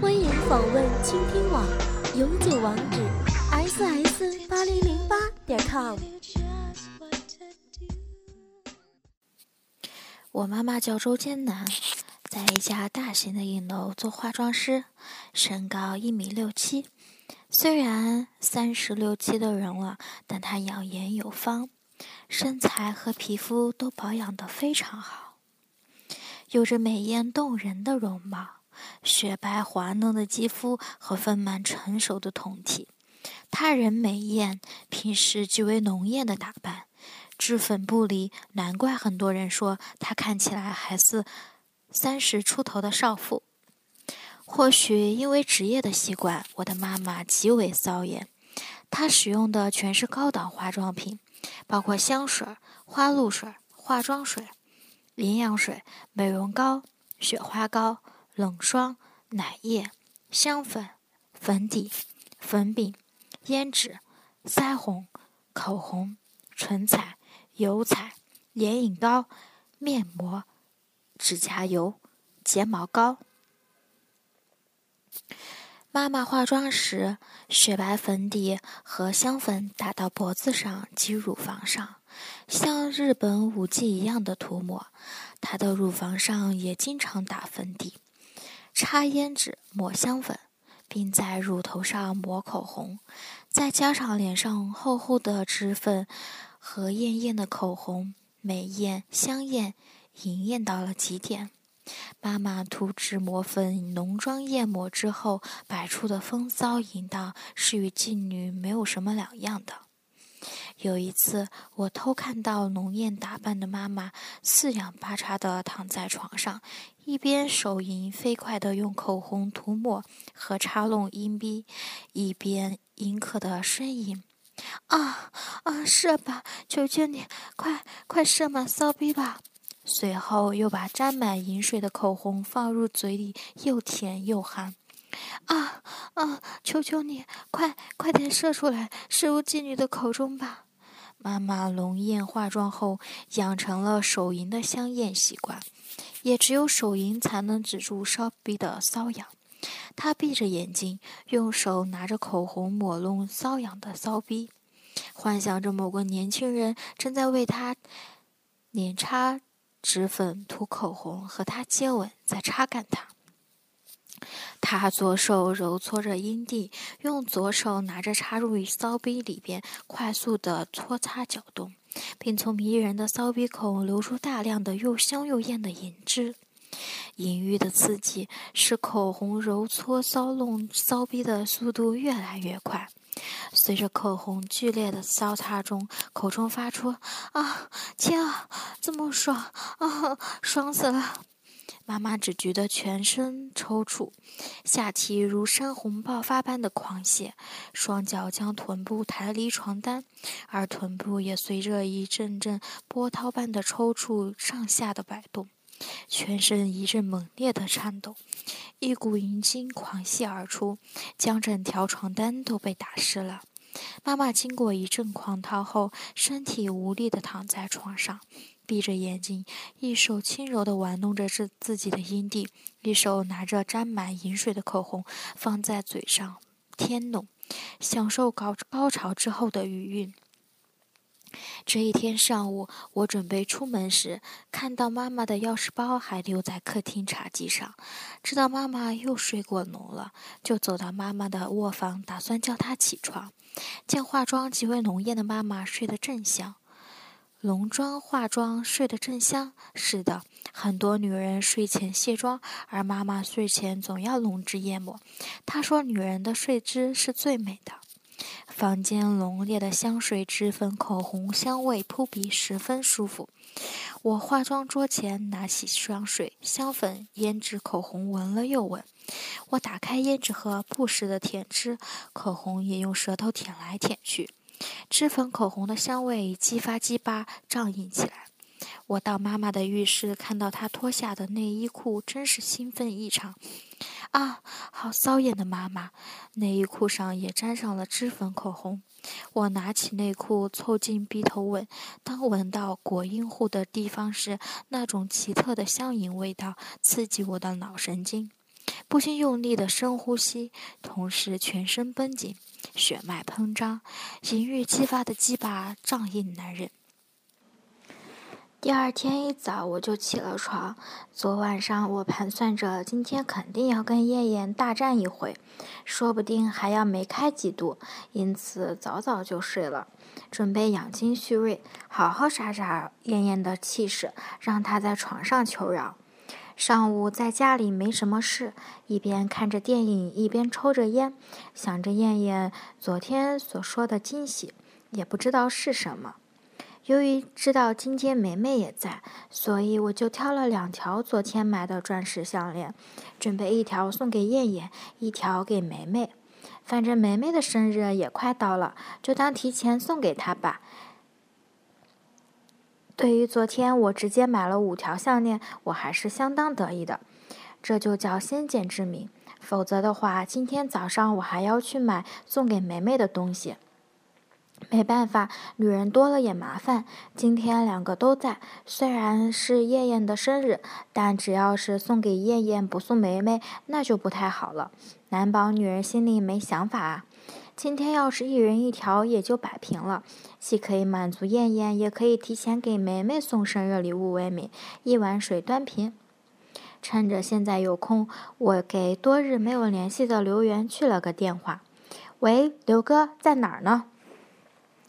欢迎访问倾听网，永久网址：ss 八零零八点 com。我妈妈叫周艰南，在一家大型的影楼做化妆师，身高一米六七。虽然三十六七的人了，但她养颜有方，身材和皮肤都保养得非常好，有着美艳动人的容貌。雪白滑嫩的肌肤和丰满成熟的胴体，她人美艳，平时极为浓艳的打扮，脂粉不离，难怪很多人说她看起来还是三十出头的少妇。或许因为职业的习惯，我的妈妈极为骚艳，她使用的全是高档化妆品，包括香水、花露水、化妆水、营养水、美容膏、雪花膏。冷霜、奶液、香粉、粉底、粉饼、胭脂、腮红、口红、唇彩、油彩、眼影膏、面膜、指甲油、睫毛膏。妈妈化妆时，雪白粉底和香粉打到脖子上及乳房上，像日本舞伎一样的涂抹。她的乳房上也经常打粉底。擦胭脂，抹香粉，并在乳头上抹口红，再加上脸上厚厚的脂粉和艳艳的口红，美艳香艳，莹艳到了极点。妈妈涂脂抹粉、浓妆艳抹之后摆出的风骚淫荡，是与妓女没有什么两样的。有一次，我偷看到浓艳打扮的妈妈四仰八叉地躺在床上，一边手淫飞快地用口红涂抹和插弄阴逼，一边阴刻地呻吟：“啊啊，射吧！求求你，快快射满骚逼吧！”随后又把沾满淫水的口红放入嘴里，又甜又含：“啊啊，求求你，快快点射出来，射入妓女的口中吧！”妈妈龙艳化妆后，养成了手淫的香艳习惯，也只有手淫才能止住骚逼的瘙痒。她闭着眼睛，用手拿着口红抹弄瘙痒的骚逼，幻想着某个年轻人正在为她脸擦脂粉、涂口红，和她接吻，在擦干她。他左手揉搓着阴蒂，用左手拿着插入骚逼里边，快速的搓擦搅动，并从迷人的骚逼口流出大量的又香又艳的银汁。淫欲的刺激使口红揉搓骚弄骚逼的速度越来越快。随着口红剧烈的骚擦中，口中发出“啊，天啊，这么爽啊，爽死了！”妈妈只觉得全身抽搐，下体如山洪爆发般的狂泻，双脚将臀部抬离床单，而臀部也随着一阵阵波涛般的抽搐上下的摆动，全身一阵猛烈的颤抖，一股淫精狂泻而出，将整条床单都被打湿了。妈妈经过一阵狂涛后，身体无力地躺在床上。闭着眼睛，一手轻柔地玩弄着自自己的阴蒂，一手拿着沾满银水的口红放在嘴上舔弄，享受高高潮之后的余韵。这一天上午，我准备出门时，看到妈妈的钥匙包还留在客厅茶几上，知道妈妈又睡过浓了，就走到妈妈的卧房，打算叫她起床。见化妆极为浓艳的妈妈睡得正香。浓妆化妆睡得正香，是的，很多女人睡前卸妆，而妈妈睡前总要浓脂艳抹。她说，女人的睡姿是最美的。房间浓烈的香水、脂粉、口红香味扑鼻，十分舒服。我化妆桌前拿起香水、香粉、胭脂、口红，闻了又闻。我打开胭脂盒，不时的舔吃，口红也用舌头舔来舔去。脂粉口红的香味激发激发胀硬起来。我到妈妈的浴室，看到她脱下的内衣裤，真是兴奋异常。啊，好骚艳的妈妈！内衣裤上也沾上了脂粉口红。我拿起内裤凑近鼻头闻，当闻到果阴户的地方时，那种奇特的香淫味道刺激我的脑神经。不禁用力的深呼吸，同时全身绷紧，血脉膨胀，淫欲激发的鸡巴胀硬难忍。第二天一早我就起了床。昨晚上我盘算着今天肯定要跟燕燕大战一回，说不定还要梅开几度，因此早早就睡了，准备养精蓄锐，好好杀杀燕燕的气势，让她在床上求饶。上午在家里没什么事，一边看着电影，一边抽着烟，想着燕燕昨天所说的惊喜，也不知道是什么。由于知道今天梅梅也在，所以我就挑了两条昨天买的钻石项链，准备一条送给燕燕，一条给梅梅。反正梅梅的生日也快到了，就当提前送给她吧。对于昨天我直接买了五条项链，我还是相当得意的。这就叫先见之明，否则的话，今天早上我还要去买送给梅梅的东西。没办法，女人多了也麻烦。今天两个都在，虽然是燕燕的生日，但只要是送给燕燕不送梅梅，那就不太好了。难保女人心里没想法啊。今天要是一人一条，也就摆平了，既可以满足燕燕，也可以提前给梅梅送生日礼物为名，一碗水端平。趁着现在有空，我给多日没有联系的刘源去了个电话：“喂，刘哥，在哪儿呢？”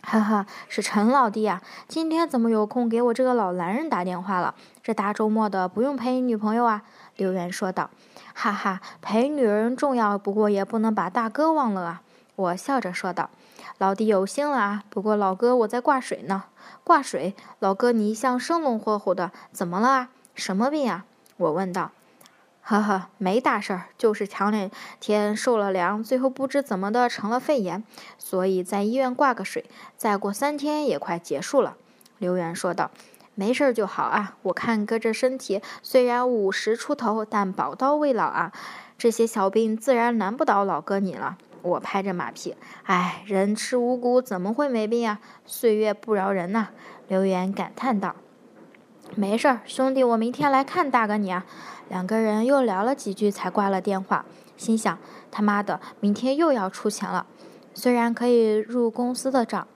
哈哈，是陈老弟啊！今天怎么有空给我这个老男人打电话了？这大周末的不用陪你女朋友啊？刘源说道。哈哈，陪女人重要，不过也不能把大哥忘了啊！我笑着说道。老弟有心了啊，不过老哥我在挂水呢。挂水？老哥你一向生龙活虎的，怎么了啊？什么病啊？我问道。呵呵，没大事儿，就是前两天受了凉，最后不知怎么的成了肺炎，所以在医院挂个水，再过三天也快结束了。刘源说道：“没事儿就好啊，我看哥这身体虽然五十出头，但宝刀未老啊，这些小病自然难不倒老哥你了。”我拍着马屁：“哎，人吃五谷怎么会没病啊？岁月不饶人呐。”刘源感叹道：“没事儿，兄弟，我明天来看大哥你啊。”两个人又聊了几句，才挂了电话。心想：他妈的，明天又要出钱了。虽然可以入公司的账。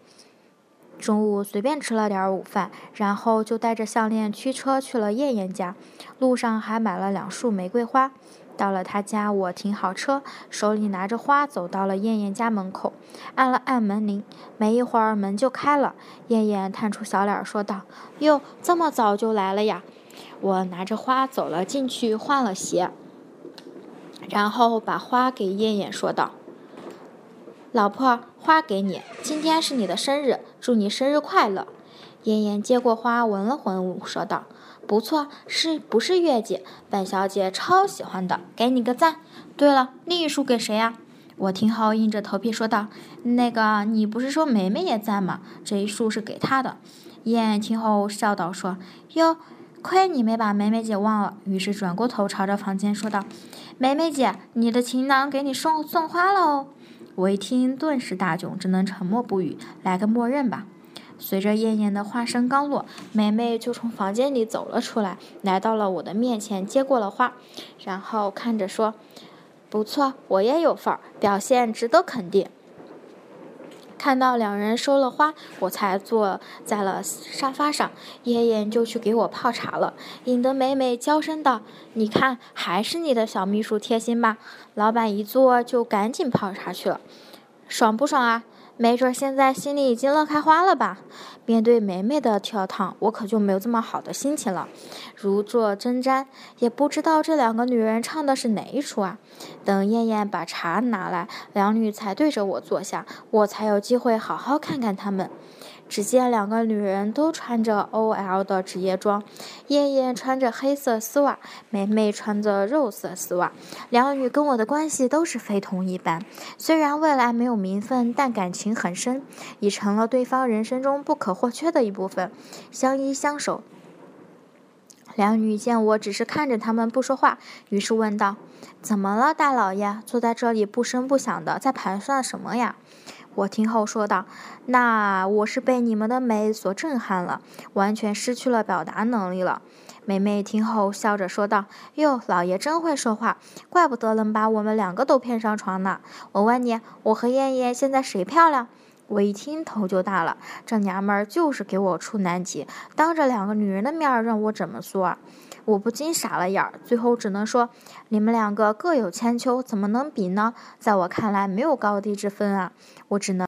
中午随便吃了点午饭，然后就带着项链驱车去了燕燕家。路上还买了两束玫瑰花。到了他家，我停好车，手里拿着花，走到了燕燕家门口，按了按门铃。没一会儿，门就开了。燕燕探出小脸说道：“哟，这么早就来了呀？”我拿着花走了进去，换了鞋，然后把花给燕燕，说道：“老婆，花给你，今天是你的生日，祝你生日快乐。”燕燕接过花，闻了闻，说道：“不错，是不是月季？本小姐超喜欢的，给你个赞。对了，另一束给谁呀？”我听后硬着头皮说道：“那个，你不是说梅梅也在吗？这一束是给她的。”燕听后笑道：“说哟。”亏你没把梅梅姐忘了，于是转过头朝着房间说道：“梅梅姐，你的情郎给你送送花了哦。”我一听，顿时大窘，只能沉默不语，来个默认吧。随着燕燕的话声刚落，梅梅就从房间里走了出来，来到了我的面前，接过了花，然后看着说：“不错，我也有份儿，表现值得肯定。”看到两人收了花，我才坐在了沙发上。燕燕就去给我泡茶了，引得美美娇声道：“你看，还是你的小秘书贴心吧。”老板一坐就赶紧泡茶去了，爽不爽啊？没准现在心里已经乐开花了吧？面对梅梅的跳烫，我可就没有这么好的心情了，如坐针毡。也不知道这两个女人唱的是哪一出啊？等燕燕把茶拿来，两女才对着我坐下，我才有机会好好看看她们。只见两个女人都穿着 OL 的职业装，燕燕穿着黑色丝袜，梅梅穿着肉色丝袜。两女跟我的关系都是非同一般，虽然未来没有名分，但感情很深，已成了对方人生中不可或缺的一部分，相依相守。两女见我只是看着他们不说话，于是问道：“怎么了，大老爷？坐在这里不声不响的，在盘算什么呀？”我听后说道：“那我是被你们的美所震撼了，完全失去了表达能力了。”梅梅听后笑着说道：“哟，老爷真会说话，怪不得能把我们两个都骗上床呢。我问你，我和燕燕现在谁漂亮？”我一听头就大了，这娘们儿就是给我出难题，当着两个女人的面让我怎么说？我不禁傻了眼儿，最后只能说：你们两个各有千秋，怎么能比呢？在我看来，没有高低之分啊！我只能。